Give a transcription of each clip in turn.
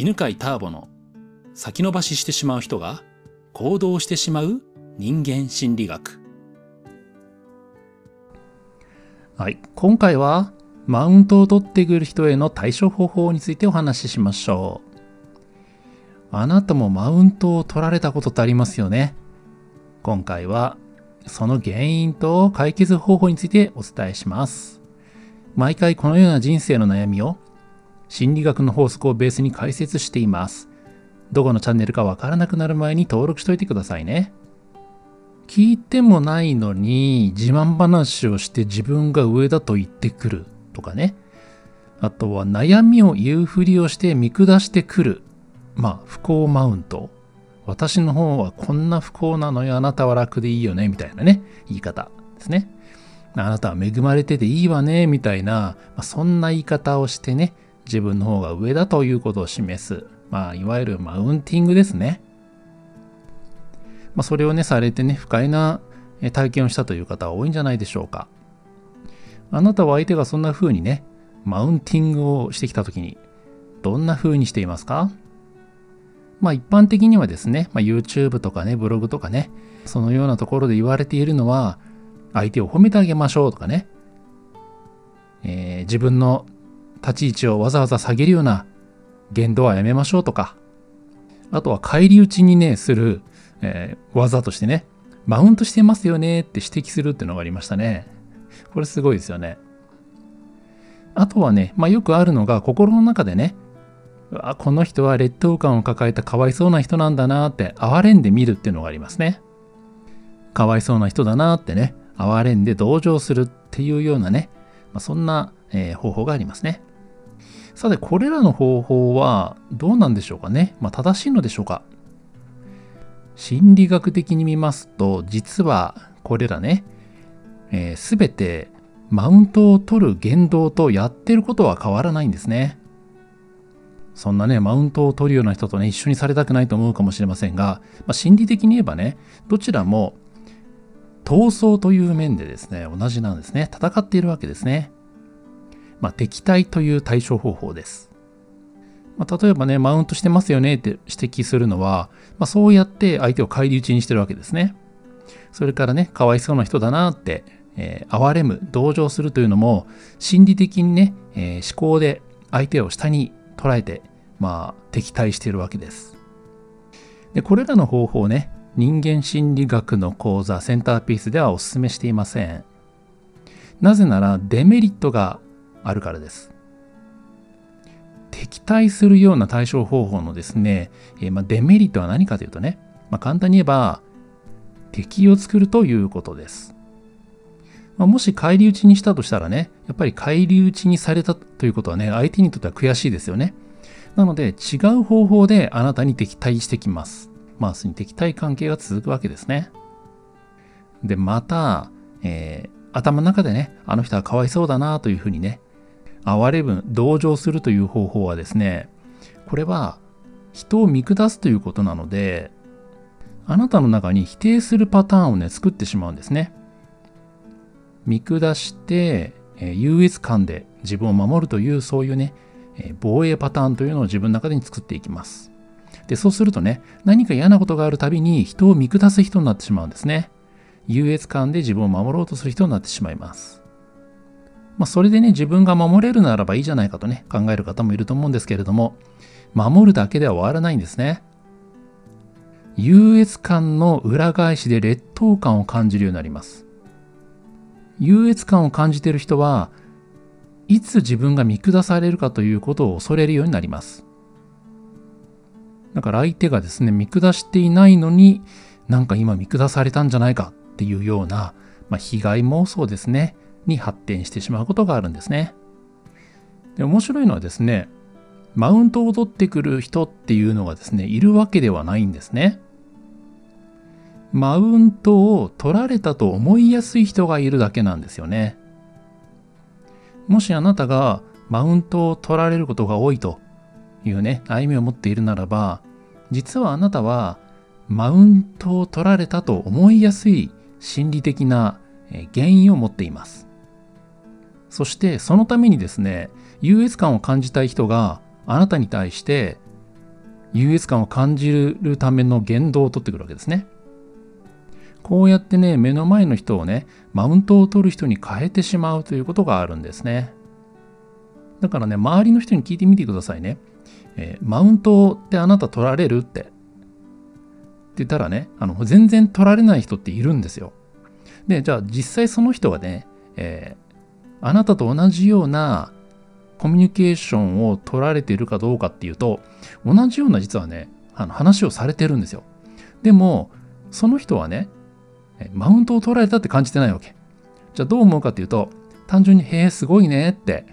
犬飼ターボの先延ばししてしまう人が行動してしまう人間心理学。はい。今回はマウントを取ってくる人への対処方法についてお話ししましょう。あなたもマウントを取られたことってありますよね？今回はその原因と解決方法についてお伝えします。毎回このような人生の悩みを心理学の法則をベースに解説しています。どこのチャンネルかわからなくなる前に登録しといてくださいね。聞いてもないのに自慢話をして自分が上だと言ってくるとかね。あとは悩みを言うふりをして見下してくる。まあ不幸マウント。私の方はこんな不幸なのよ。あなたは楽でいいよね。みたいなね。言い方ですね。あなたは恵まれてていいわね。みたいな、まあ、そんな言い方をしてね。自分の方が上だということを示す。まあ、いわゆるマウンティングですね。まあ、それをね、されてね、不快な体験をしたという方は多いんじゃないでしょうか。あなたは相手がそんな風にね、マウンティングをしてきたときに、どんな風にしていますか？まあ一般的にはですね、まあ、YouTube とかね、ブログとかね、そのようなところで言われているのは、相手を褒めてあげましょうとかね、えー、自分の立ち位置をわざわざ下げるような言動はやめましょうとか、あとは返り討ちにね、する、えー、技としてね、マウントしてますよねって指摘するっていうのがありましたね。これすごいですよね。あとはね、まあよくあるのが心の中でね、あこの人は劣等感を抱えたかわいそうな人なんだなって哀れんで見るっていうのがありますね。かわいそうな人だなってね、哀れんで同情するっていうようなね、まあ、そんな、えー、方法がありますね。さて、これらの方法はどうなんでしょうかね。まあ、正しいのでしょうか。心理学的に見ますと、実はこれらね、す、えー、てマウントを取る言動とやってることは変わらないんですね。そんなね、マウントを取るような人とね、一緒にされたくないと思うかもしれませんが、まあ、心理的に言えばね、どちらも闘争という面でですね、同じなんですね。戦っているわけですね。まあ、敵対という対処方法です。まあ、例えばね、マウントしてますよねって指摘するのは、まあ、そうやって相手を返り討ちにしてるわけですね。それからね、かわいそうな人だなって、えー、哀れむ、同情するというのも、心理的にね、えー、思考で相手を下に捉えて、まあ、敵対しているわけです。で、これらの方法ね、人間心理学の講座センターピースではお勧めしていません。なぜならデメリットがあるからです。敵対するような対処方法のですね、えー、まあ、デメリットは何かというとね、まあ、簡単に言えば敵を作るということです。まあ、もし返り討ちにしたとしたらね、やっぱり返り討ちにされたということはね、相手にとっては悔しいですよね。なので違う方法であなたに敵対してきます。マースに敵対関係が続くわけですね。で、また、えー、頭の中でね、あの人はかわいそうだなというふうにね、哀れむ、同情するという方法はですね、これは人を見下すということなので、あなたの中に否定するパターンをね、作ってしまうんですね。見下して、え、優越感で自分を守るというそういうね、え、防衛パターンというのを自分の中で作っていきます。で、そうするとね、何か嫌なことがあるたびに人を見下す人になってしまうんですね。優越感で自分を守ろうとする人になってしまいます。まあ、それでね、自分が守れるならばいいじゃないかとね、考える方もいると思うんですけれども、守るだけでは終わらないんですね。優越感の裏返しで劣等感を感じるようになります。優越感を感じている人は、いつ自分が見下されるかということを恐れるようになります。だから相手がですね、見下していないのに、なんか今見下されたんじゃないかっていうような、まあ、被害妄想ですね。に発展してしまうことがあるんですね。で面白いのはですね、マウントを取ってくる人っていうのがですね、いるわけではないんですね。マウントを取られたと思いやすい人がいるだけなんですよね。もしあなたがマウントを取られることが多いというね、歩みを持っているならば、実はあなたはマウントを取られたと思いやすい心理的な原因を持っています。そしてそのためにですね、優越感を感じたい人があなたに対して優越感を感じるための言動を取ってくるわけですね。こうやってね、目の前の人をね、マウントを取る人に変えてしまうということがあるんですね。だからね、周りの人に聞いてみてくださいね。えー、マウントってあなた取られるって。って言ったらね、あの、全然取られない人っているんですよ。で、じゃあ実際その人がね、えー、あなたと同じようなコミュニケーションを取られているかどうかっていうと、同じような実はね、あの話をされてるんですよ。でも、その人はね、マウントを取られたって感じてないわけ。じゃあどう思うかっていうと、単純に、へえ、すごいねって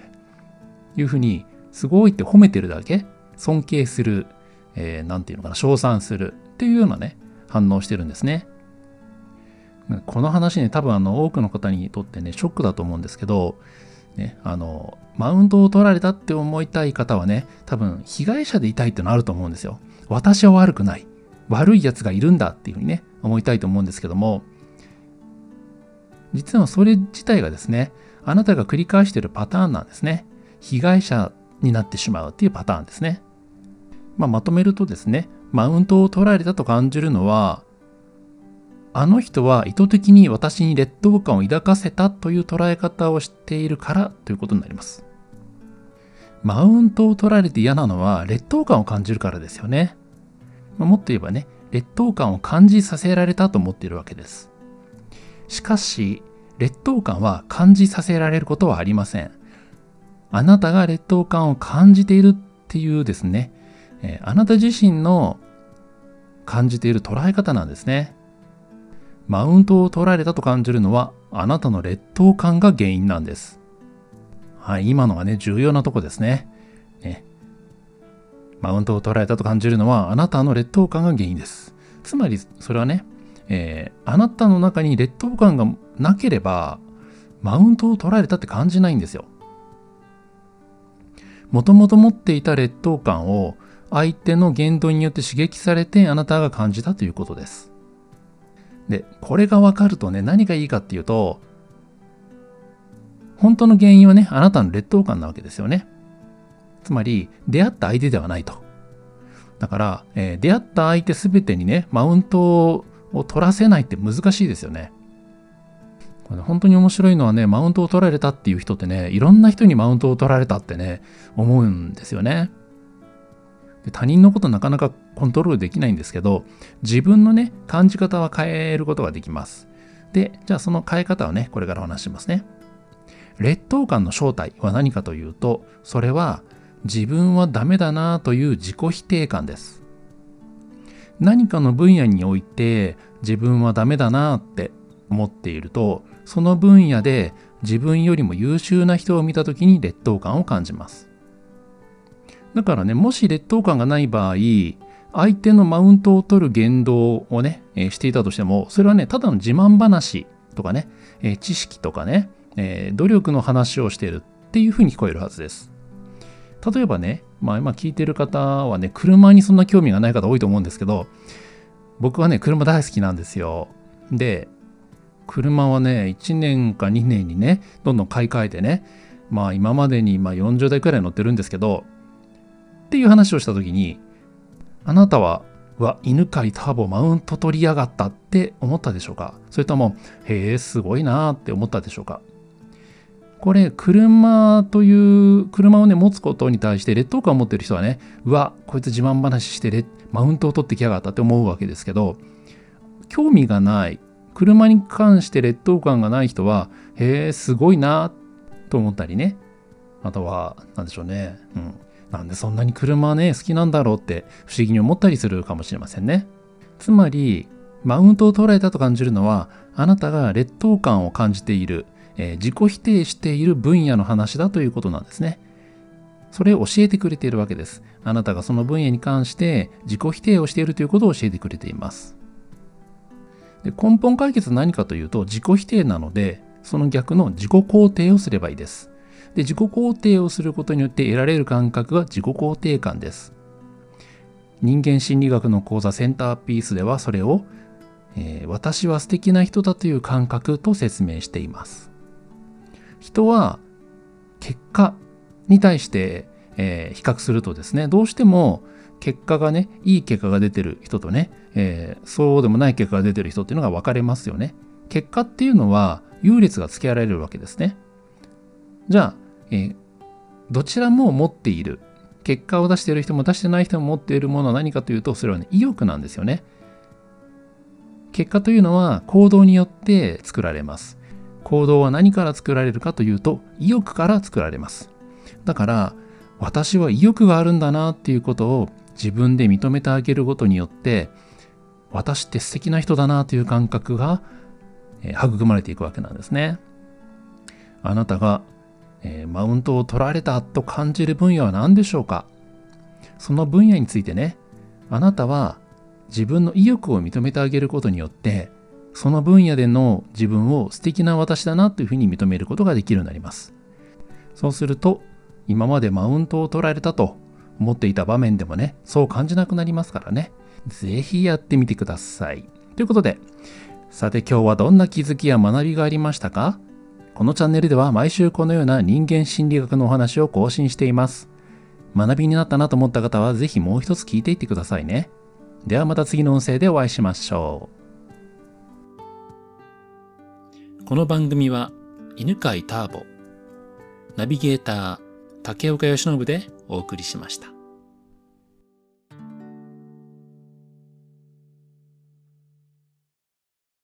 いうふうに、すごいって褒めてるだけ、尊敬する、えー、て言うのかな、称賛するっていうようなね、反応してるんですね。この話ね、多分あの多くの方にとってね、ショックだと思うんですけど、ね、あの、マウントを取られたって思いたい方はね、多分被害者でいたいってのあると思うんですよ。私は悪くない。悪い奴がいるんだっていうふうにね、思いたいと思うんですけども、実はそれ自体がですね、あなたが繰り返しているパターンなんですね。被害者になってしまうっていうパターンですね。まあ、まとめるとですね、マウントを取られたと感じるのは、あの人は意図的に私に劣等感を抱かせたという捉え方をしているからということになります。マウントを取られて嫌なのは劣等感を感じるからですよね。もっと言えばね、劣等感を感じさせられたと思っているわけです。しかし、劣等感は感じさせられることはありません。あなたが劣等感を感じているっていうですね、えあなた自身の感じている捉え方なんですね。マウントを取られたと感じるのはあなたの劣等感が原因なんです。はい、今のはね、重要なとこですね。ねマウントを取られたと感じるのはあなたの劣等感が原因です。つまり、それはね、えー、あなたの中に劣等感がなければ、マウントを取られたって感じないんですよ。もともと持っていた劣等感を相手の言動によって刺激されてあなたが感じたということです。で、これがわかるとね、何がいいかっていうと、本当の原因はね、あなたの劣等感なわけですよね。つまり、出会った相手ではないと。だから、えー、出会った相手すべてにね、マウントを取らせないって難しいですよね。これ本当に面白いのはね、マウントを取られたっていう人ってね、いろんな人にマウントを取られたってね、思うんですよね。で他人のことなかなかコントロールできないんですけど、自分のね、感じ方は変えることができます。で、じゃあその変え方をね、これからお話しますね。劣等感の正体は何かというと、それは自分はダメだなという自己否定感です。何かの分野において自分はダメだなって思っていると、その分野で自分よりも優秀な人を見た時に劣等感を感じます。だからね、もし劣等感がない場合、相手のマウントを取る言動をね、え、していたとしても、それはね、ただの自慢話とかね、え、知識とかね、え、努力の話をしているっていうふうに聞こえるはずです。例えばね、まあ今聞いてる方はね、車にそんな興味がない方多いと思うんですけど、僕はね、車大好きなんですよ。で、車はね、1年か2年にね、どんどん買い替えてね、まあ今までにま40台くらい乗ってるんですけど、っていう話をした時に、あなたは、わ、犬飼ターボマウント取りやがったって思ったでしょうか？それとも、へえ、すごいなーって思ったでしょうか？これ、車という、車をね、持つことに対して劣等感を持ってる人はね、うわ、こいつ自慢話してマウントを取ってきやがったって思うわけですけど、興味がない、車に関して劣等感がない人は、へえ、すごいなと思ったりね。あとは、なんでしょうね。うん。なんでそんなに車ね、好きなんだろうって不思議に思ったりするかもしれませんね。つまり、マウントを捉えたと感じるのは、あなたが劣等感を感じている、えー、自己否定している分野の話だということなんですね。それを教えてくれているわけです。あなたがその分野に関して自己否定をしているということを教えてくれています。で根本解決は何かというと自己否定なので、その逆の自己肯定をすればいいです。で自己肯定をすることによって得られる感覚が自己肯定感です。人間心理学の講座センターピースではそれを、えー、私は素敵な人だという感覚と説明しています。人は結果に対して、えー、比較するとですね、どうしても結果がね、いい結果が出てる人とね、えー、そうでもない結果が出てる人っていうのが分かれますよね。結果っていうのは優劣がつけられるわけですね。じゃあ、えー、どちらも持っている。結果を出している人も出してない人も持っているものは何かというと、それはね、意欲なんですよね。結果というのは行動によって作られます。行動は何から作られるかというと、意欲から作られます。だから、私は意欲があるんだなっていうことを自分で認めてあげることによって、私って素敵な人だなという感覚が、育まれていくわけなんですね。あなたが、えー、マウントを取られたと感じる分野は何でしょうか？その分野についてね、あなたは自分の意欲を認めてあげることによって、その分野での自分を素敵な私だなというふうに認めることができるようになります。そうすると、今までマウントを取られたと思っていた場面でもね、そう感じなくなりますからね。ぜひやってみてください。ということで、さて今日はどんな気づきや学びがありましたか？このチャンネルでは毎週このような人間心理学のお話を更新しています。学びになったなと思った方はぜひもう一つ聞いていってくださいね。ではまた次の音声でお会いしましょう。この番組は犬飼ターボ、ナビゲーター竹岡由伸でお送りしました。